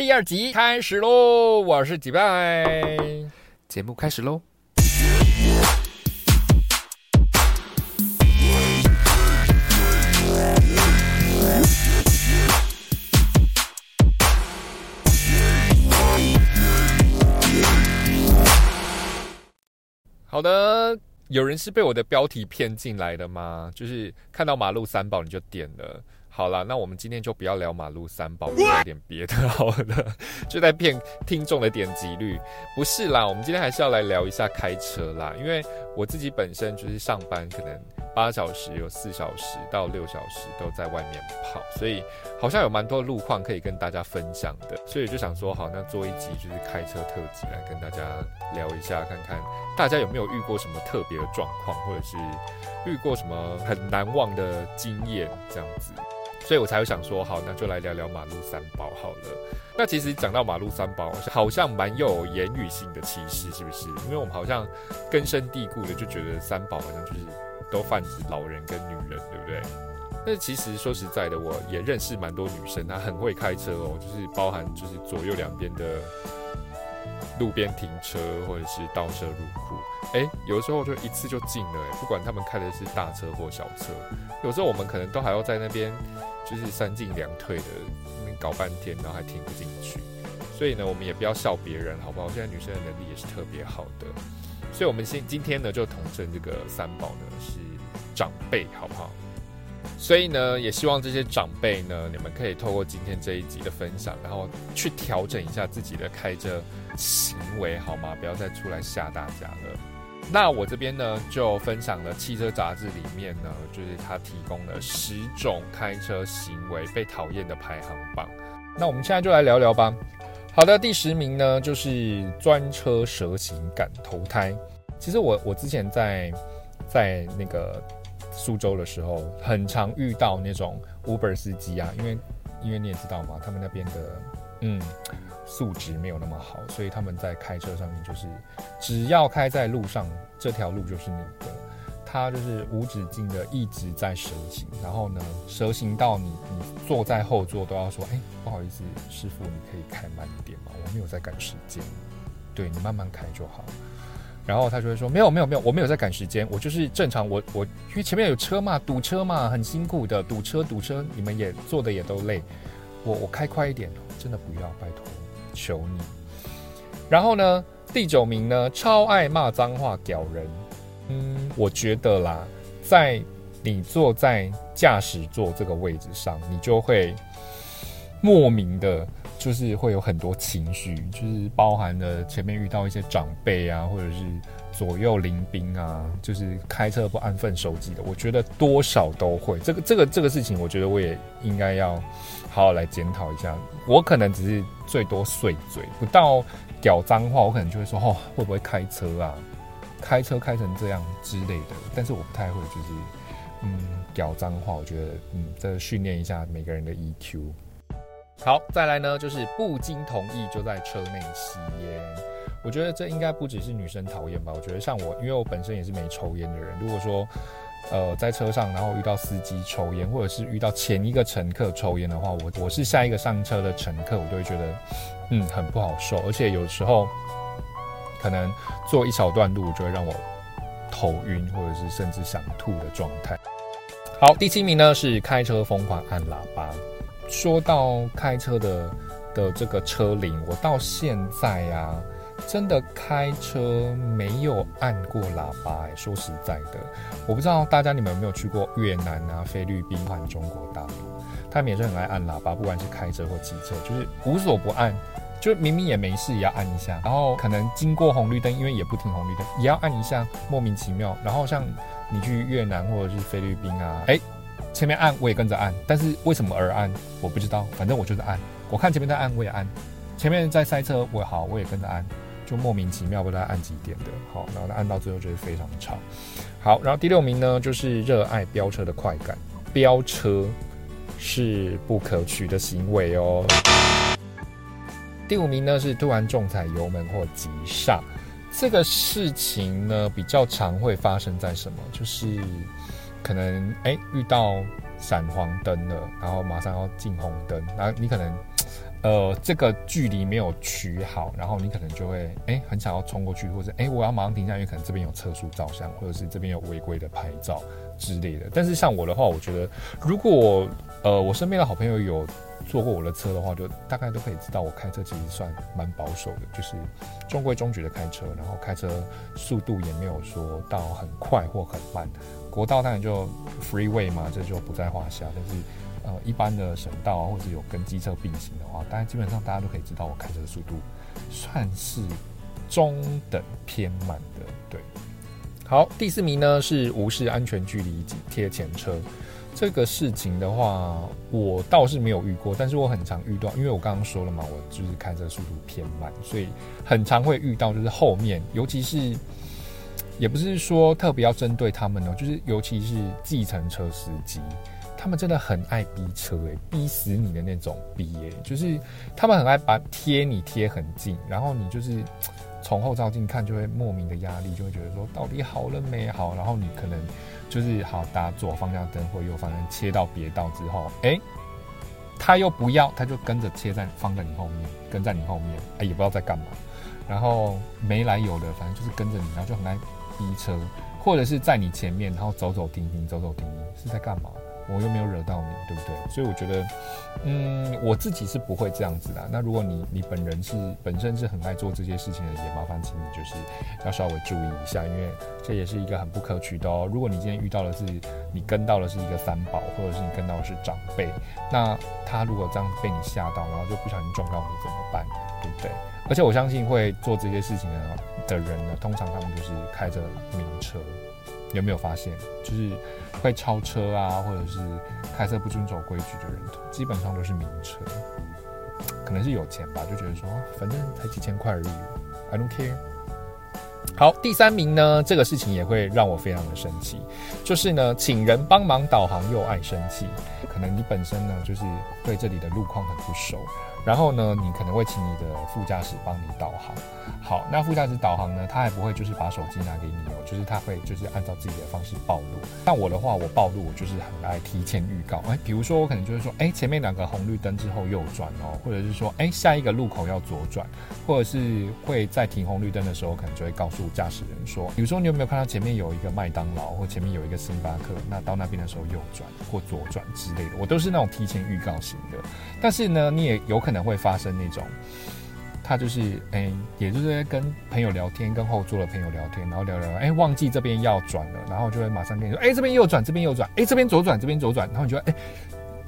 第二集开始喽！我是几拜，节目开始喽。好的，有人是被我的标题骗进来的吗？就是看到马路三宝你就点了。好了，那我们今天就不要聊马路三宝，聊点别的好了，就在骗听众的点击率。不是啦，我们今天还是要来聊一下开车啦，因为我自己本身就是上班，可能八小时有四小时到六小时都在外面跑，所以好像有蛮多路况可以跟大家分享的，所以就想说，好，那做一集就是开车特辑来跟大家聊一下，看看大家有没有遇过什么特别的状况，或者是遇过什么很难忘的经验这样子。所以我才会想说，好，那就来聊聊马路三宝好了。那其实讲到马路三宝，好像蛮有言语性的歧视，是不是？因为我们好像根深蒂固的就觉得三宝好像就是都泛指老人跟女人，对不对？但其实说实在的，我也认识蛮多女生，她很会开车哦，就是包含就是左右两边的。路边停车或者是倒车入库，哎，有的时候就一次就进了，哎，不管他们开的是大车或小车，有时候我们可能都还要在那边就是三进两退的搞半天，然后还停不进去。所以呢，我们也不要笑别人，好不好？现在女生的能力也是特别好的，所以我们先今天呢就统称这个三宝呢是长辈，好不好？所以呢，也希望这些长辈呢，你们可以透过今天这一集的分享，然后去调整一下自己的开车行为，好吗？不要再出来吓大家了。那我这边呢，就分享了汽车杂志里面呢，就是他提供了十种开车行为被讨厌的排行榜。那我们现在就来聊聊吧。好的，第十名呢，就是专车蛇行敢投胎。其实我我之前在在那个。苏州的时候，很常遇到那种 Uber 司机啊，因为因为你也知道嘛，他们那边的嗯素质没有那么好，所以他们在开车上面就是只要开在路上，这条路就是你的，他就是无止境的一直在蛇行，然后呢蛇行到你你坐在后座都要说，哎不好意思，师傅你可以开慢点吗？我没有在赶时间，对你慢慢开就好。然后他就会说：“没有，没有，没有，我没有在赶时间，我就是正常。我我因为前面有车嘛，堵车嘛，很辛苦的，堵车堵车，你们也坐的也都累。我我开快一点，真的不要，拜托，求你。然后呢，第九名呢，超爱骂脏话，屌人。嗯，我觉得啦，在你坐在驾驶座这个位置上，你就会莫名的。”就是会有很多情绪，就是包含了前面遇到一些长辈啊，或者是左右邻兵啊，就是开车不安分守己的，我觉得多少都会。这个这个这个事情，我觉得我也应该要好好来检讨一下。我可能只是最多碎嘴，不到屌脏话，我可能就会说哦，会不会开车啊？开车开成这样之类的。但是我不太会，就是嗯，屌脏话。我觉得嗯，这训练一下每个人的 EQ。好，再来呢，就是不经同意就在车内吸烟。我觉得这应该不只是女生讨厌吧？我觉得像我，因为我本身也是没抽烟的人。如果说，呃，在车上然后遇到司机抽烟，或者是遇到前一个乘客抽烟的话，我我是下一个上车的乘客，我就会觉得，嗯，很不好受。而且有时候，可能坐一小段路就会让我头晕，或者是甚至想吐的状态。好，第七名呢是开车疯狂按喇叭。说到开车的的这个车龄，我到现在呀，真的开车没有按过喇叭。说实在的，我不知道大家你们有没有去过越南啊、菲律宾和中国大陆，他们也是很爱按喇叭，不管是开车或骑车，就是无所不按，就明明也没事也要按一下。然后可能经过红绿灯，因为也不停红绿灯，也要按一下，莫名其妙。然后像你去越南或者是菲律宾啊，哎。前面按我也跟着按，但是为什么而按我不知道，反正我就是按。我看前面在按我也按，前面在塞车我好我也跟着按，就莫名其妙不知道按几点的，好，然后按到最后就是非常吵。好，然后第六名呢就是热爱飙车的快感，飙车是不可取的行为哦。第五名呢是突然重踩油门或急刹，这个事情呢比较常会发生在什么？就是。可能哎遇到闪黄灯了，然后马上要进红灯，然后你可能 呃，这个距离没有取好，然后你可能就会哎很想要冲过去，或者哎我要马上停下，因为可能这边有测速照相，或者是这边有违规的拍照之类的。但是像我的话，我觉得如果呃我身边的好朋友有坐过我的车的话，就大概都可以知道我开车其实算蛮保守的，就是中规中矩的开车，然后开车速度也没有说到很快或很慢。国道当然就 freeway 嘛，这就不在话下，但是。呃，一般的省道啊，或者有跟机车并行的话，大家基本上大家都可以知道，我开车的速度算是中等偏慢的。对，好，第四名呢是无视安全距离贴前车。这个事情的话，我倒是没有遇过，但是我很常遇到，因为我刚刚说了嘛，我就是开车速度偏慢，所以很常会遇到，就是后面，尤其是也不是说特别要针对他们哦，就是尤其是计程车司机。他们真的很爱逼车诶，逼死你的那种逼诶，就是他们很爱把贴你贴很近，然后你就是从后照镜看就会莫名的压力，就会觉得说到底好了没好，然后你可能就是好打左方向灯或右方向切到别道之后，哎，他又不要，他就跟着切在放在你后面，跟在你后面，哎也不知道在干嘛，然后没来由的，反正就是跟着你，然后就很爱逼车，或者是在你前面，然后走走停停，走走停停，是在干嘛？我又没有惹到你，对不对？所以我觉得，嗯，我自己是不会这样子的。那如果你你本人是本身是很爱做这些事情的，也麻烦请你就是要稍微注意一下，因为这也是一个很不可取的哦。如果你今天遇到的是你跟到的是一个三宝，或者是你跟到的是长辈，那他如果这样被你吓到，然后就不小心撞到你怎么办？对不对？而且我相信会做这些事情的的人呢，通常他们都是开着名车。有没有发现，就是会超车啊，或者是开车不遵守规矩的人，基本上都是名车，可能是有钱吧，就觉得说，反正才几千块而已，I don't care。好，第三名呢，这个事情也会让我非常的生气，就是呢，请人帮忙导航又爱生气，可能你本身呢，就是对这里的路况很不熟。然后呢，你可能会请你的副驾驶帮你导航。好，那副驾驶导航呢，他还不会就是把手机拿给你哦，就是他会就是按照自己的方式暴露。那我的话，我暴露我就是很爱提前预告。哎，比如说我可能就是说，哎，前面两个红绿灯之后右转哦，或者是说，哎，下一个路口要左转，或者是会在停红绿灯的时候，可能就会告诉驾驶人说，比如说你有没有看到前面有一个麦当劳，或前面有一个星巴克，那到那边的时候右转或左转之类的，我都是那种提前预告型的。但是呢，你也有可。可能会发生那种，他就是哎，也就是跟朋友聊天，跟后座的朋友聊天，然后聊聊，哎，忘记这边要转了，然后就会马上跟你说，哎，这边右转，这边右转，哎，这边左转，这边左转，然后你就哎。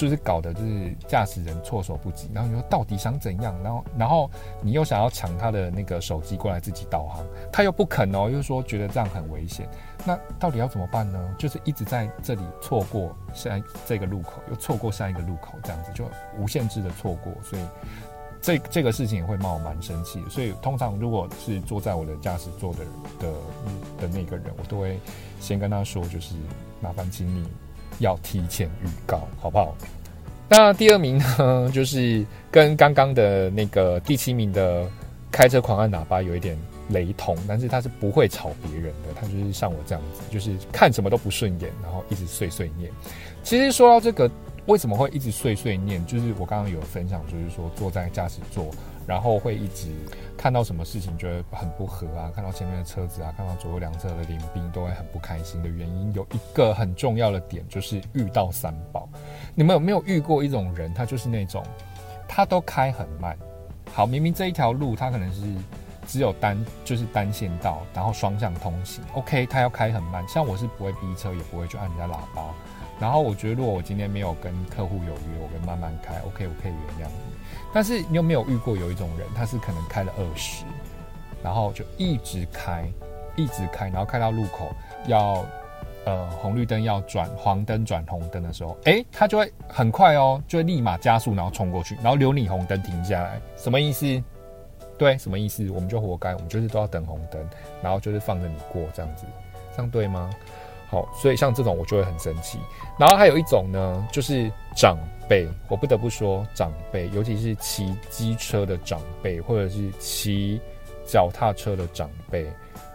就是搞得，就是驾驶人措手不及。然后你说到底想怎样？然后，然后你又想要抢他的那个手机过来自己导航，他又不肯哦，又说觉得这样很危险。那到底要怎么办呢？就是一直在这里错过下这个路口，又错过下一个路口，这样子就无限制的错过。所以这这个事情也会让我蛮生气。所以通常如果是坐在我的驾驶座的的的那个人，我都会先跟他说，就是麻烦请你。要提前预告，好不好？那第二名呢，就是跟刚刚的那个第七名的开车狂按喇叭有一点雷同，但是他是不会吵别人的，他就是像我这样子，就是看什么都不顺眼，然后一直碎碎念。其实说到这个，为什么会一直碎碎念？就是我刚刚有分享，就是说坐在驾驶座。然后会一直看到什么事情觉得很不合啊，看到前面的车子啊，看到左右两侧的临兵都会很不开心的原因，有一个很重要的点就是遇到三宝。你们有没有遇过一种人？他就是那种他都开很慢。好，明明这一条路他可能是只有单就是单线道，然后双向通行，OK，他要开很慢。像我是不会逼车，也不会去按人家喇叭。然后我觉得如果我今天没有跟客户有约，我会慢慢开，OK，我可以原谅你。但是你有没有遇过有一种人，他是可能开了二十，然后就一直开，一直开，然后开到路口要，呃，红绿灯要转黄灯转红灯的时候，哎，他就会很快哦，就会立马加速，然后冲过去，然后留你红灯停下来，什么意思？对，什么意思？我们就活该，我们就是都要等红灯，然后就是放着你过这样子，这样对吗？好，所以像这种我就会很生气。然后还有一种呢，就是长辈，我不得不说，长辈，尤其是骑机车的长辈，或者是骑脚踏车的长辈，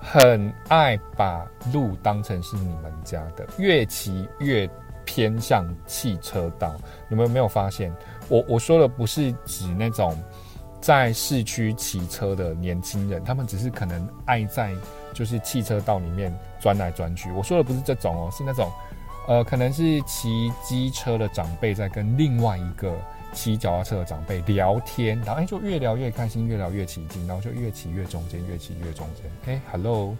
很爱把路当成是你们家的，越骑越偏向汽车道。你们有没有发现，我我说的不是指那种在市区骑车的年轻人，他们只是可能爱在就是汽车道里面钻来钻去。我说的不是这种哦，是那种呃，可能是骑机车的长辈在跟另外一个骑脚踏车的长辈聊天，然后哎就越聊越开心，越聊越起劲，然后就越骑越中间，越骑越中间。哎，Hello，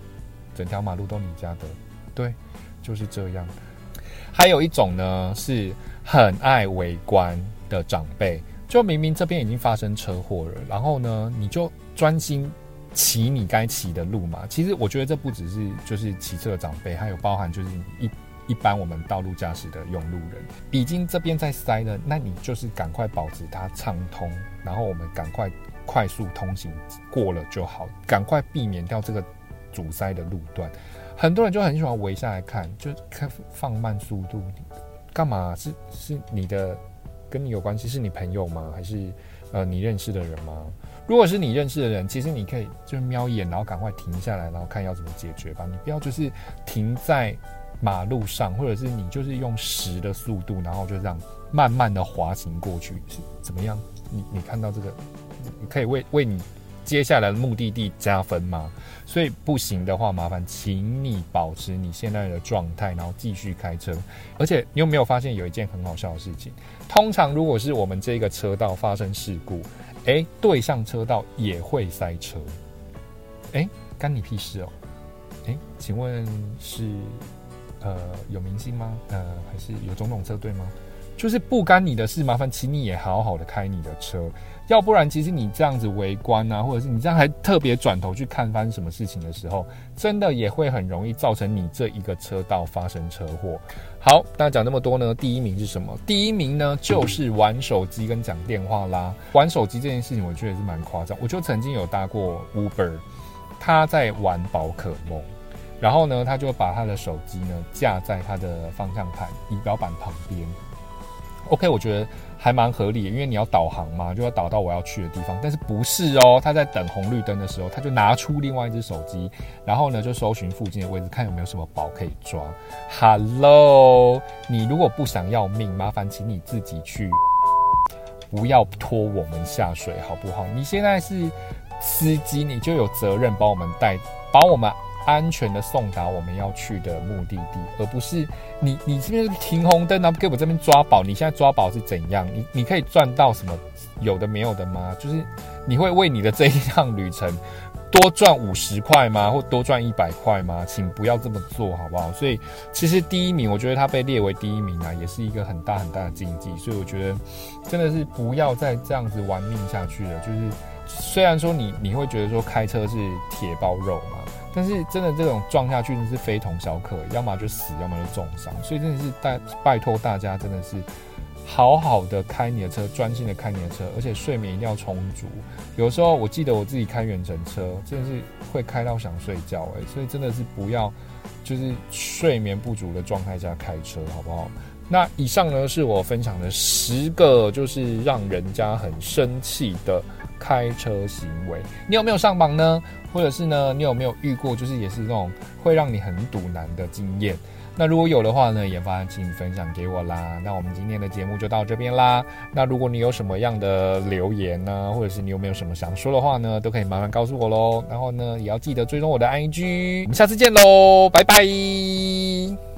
整条马路都你家的，对，就是这样。还有一种呢，是很爱围观的长辈，就明明这边已经发生车祸了，然后呢，你就专心骑你该骑的路嘛。其实我觉得这不只是就是骑车的长辈，还有包含就是一一般我们道路驾驶的用路人，已经这边在塞了，那你就是赶快保持它畅通，然后我们赶快快速通行过了就好，赶快避免掉这个阻塞的路段。很多人就很喜欢围下来看，就看放慢速度，干嘛？是是你的跟你有关系？是你朋友吗？还是呃你认识的人吗？如果是你认识的人，其实你可以就瞄一眼，然后赶快停下来，然后看要怎么解决吧。你不要就是停在马路上，或者是你就是用十的速度，然后就这样慢慢的滑行过去，是怎么样？你你看到这个，你可以为为你。接下来的目的地加分吗？所以不行的话，麻烦请你保持你现在的状态，然后继续开车。而且你有没有发现有一件很好笑的事情？通常如果是我们这个车道发生事故，诶，对向车道也会塞车。诶，干你屁事哦！诶，请问是呃有明星吗？呃，还是有种种车队吗？就是不干你的事，麻烦请你也好好的开你的车。要不然，其实你这样子围观啊，或者是你这样还特别转头去看发生什么事情的时候，真的也会很容易造成你这一个车道发生车祸。好，那讲那么多呢？第一名是什么？第一名呢，就是玩手机跟讲电话啦。玩手机这件事情，我觉得也是蛮夸张。我就曾经有搭过 Uber，他在玩宝可梦，然后呢，他就把他的手机呢架在他的方向盘仪表板旁边。OK，我觉得。还蛮合理，因为你要导航嘛，就要导到我要去的地方。但是不是哦？他在等红绿灯的时候，他就拿出另外一只手机，然后呢就搜寻附近的位置，看有没有什么宝可以抓。Hello，你如果不想要命，麻烦请你自己去，不要拖我们下水，好不好？你现在是司机，你就有责任帮我们带，把我们。安全的送达我们要去的目的地，而不是你你这边停红灯，然后给我这边抓宝。你现在抓宝是怎样？你你可以赚到什么有的没有的吗？就是你会为你的这一趟旅程多赚五十块吗？或多赚一百块吗？请不要这么做好不好？所以其实第一名，我觉得他被列为第一名啊，也是一个很大很大的禁忌。所以我觉得真的是不要再这样子玩命下去了。就是虽然说你你会觉得说开车是铁包肉嘛。但是真的这种撞下去真是非同小可，要么就死，要么就重伤。所以真的是拜拜托大家，真的是好好的开你的车，专心的开你的车，而且睡眠一定要充足。有时候我记得我自己开远程车，真的是会开到想睡觉哎，所以真的是不要就是睡眠不足的状态下开车，好不好？那以上呢是我分享的十个就是让人家很生气的。开车行为，你有没有上榜呢？或者是呢，你有没有遇过，就是也是那种会让你很堵难的经验？那如果有的话呢，也欢迎请分享给我啦。那我们今天的节目就到这边啦。那如果你有什么样的留言呢，或者是你有没有什么想说的话呢，都可以麻烦告诉我喽。然后呢，也要记得追踪我的 IG。我们下次见喽，拜拜。